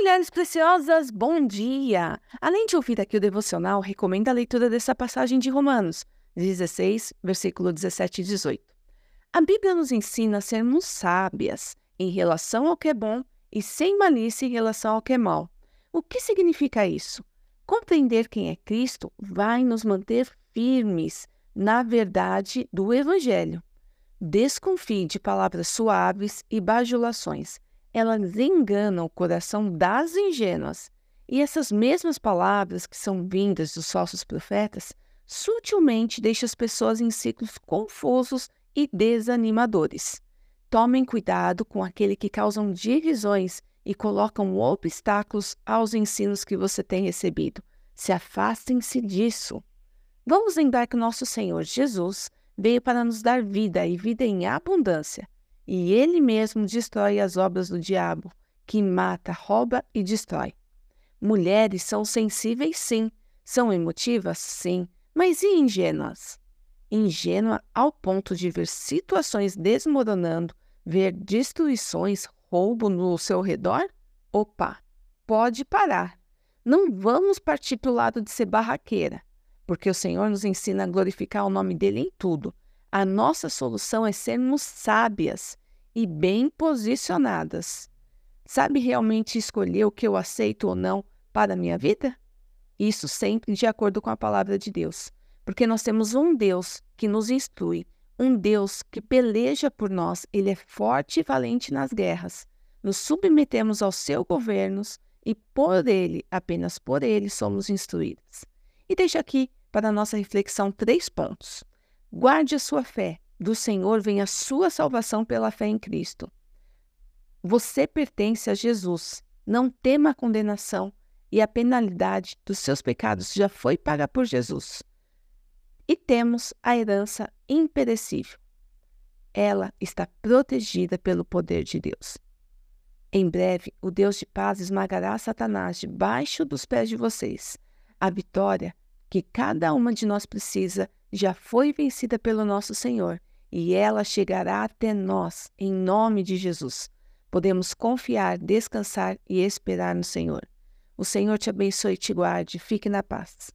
mulheres preciosas, bom dia! Além de ouvir aqui o devocional, recomendo a leitura dessa passagem de Romanos 16, versículo 17 e 18. A Bíblia nos ensina a sermos sábias em relação ao que é bom e sem malícia em relação ao que é mal. O que significa isso? Compreender quem é Cristo vai nos manter firmes na verdade do Evangelho. Desconfie de palavras suaves e bajulações elas enganam o coração das ingênuas. E essas mesmas palavras que são vindas dos falsos profetas sutilmente deixam as pessoas em ciclos confusos e desanimadores. Tomem cuidado com aquele que causam divisões e colocam obstáculos aos ensinos que você tem recebido. Se afastem-se disso. Vamos lembrar que nosso Senhor Jesus veio para nos dar vida e vida em abundância e ele mesmo destrói as obras do diabo, que mata, rouba e destrói. Mulheres são sensíveis, sim, são emotivas, sim, mas e ingênuas? Ingênua ao ponto de ver situações desmoronando, ver destruições, roubo no seu redor? Opa, pode parar. Não vamos partir para o lado de ser barraqueira, porque o Senhor nos ensina a glorificar o nome dele em tudo. A nossa solução é sermos sábias e bem posicionadas. Sabe realmente escolher o que eu aceito ou não para a minha vida? Isso sempre de acordo com a palavra de Deus, porque nós temos um Deus que nos instrui, um Deus que peleja por nós, ele é forte e valente nas guerras. Nos submetemos aos seus governos e por ele, apenas por ele, somos instruídos. E deixa aqui para a nossa reflexão três pontos. Guarde a sua fé, do Senhor vem a sua salvação pela fé em Cristo. Você pertence a Jesus. Não tema a condenação e a penalidade dos seus pecados já foi paga por Jesus. E temos a herança imperecível. Ela está protegida pelo poder de Deus. Em breve, o Deus de paz esmagará Satanás debaixo dos pés de vocês. A vitória que cada uma de nós precisa já foi vencida pelo nosso Senhor e ela chegará até nós, em nome de Jesus. Podemos confiar, descansar e esperar no Senhor. O Senhor te abençoe e te guarde. Fique na paz.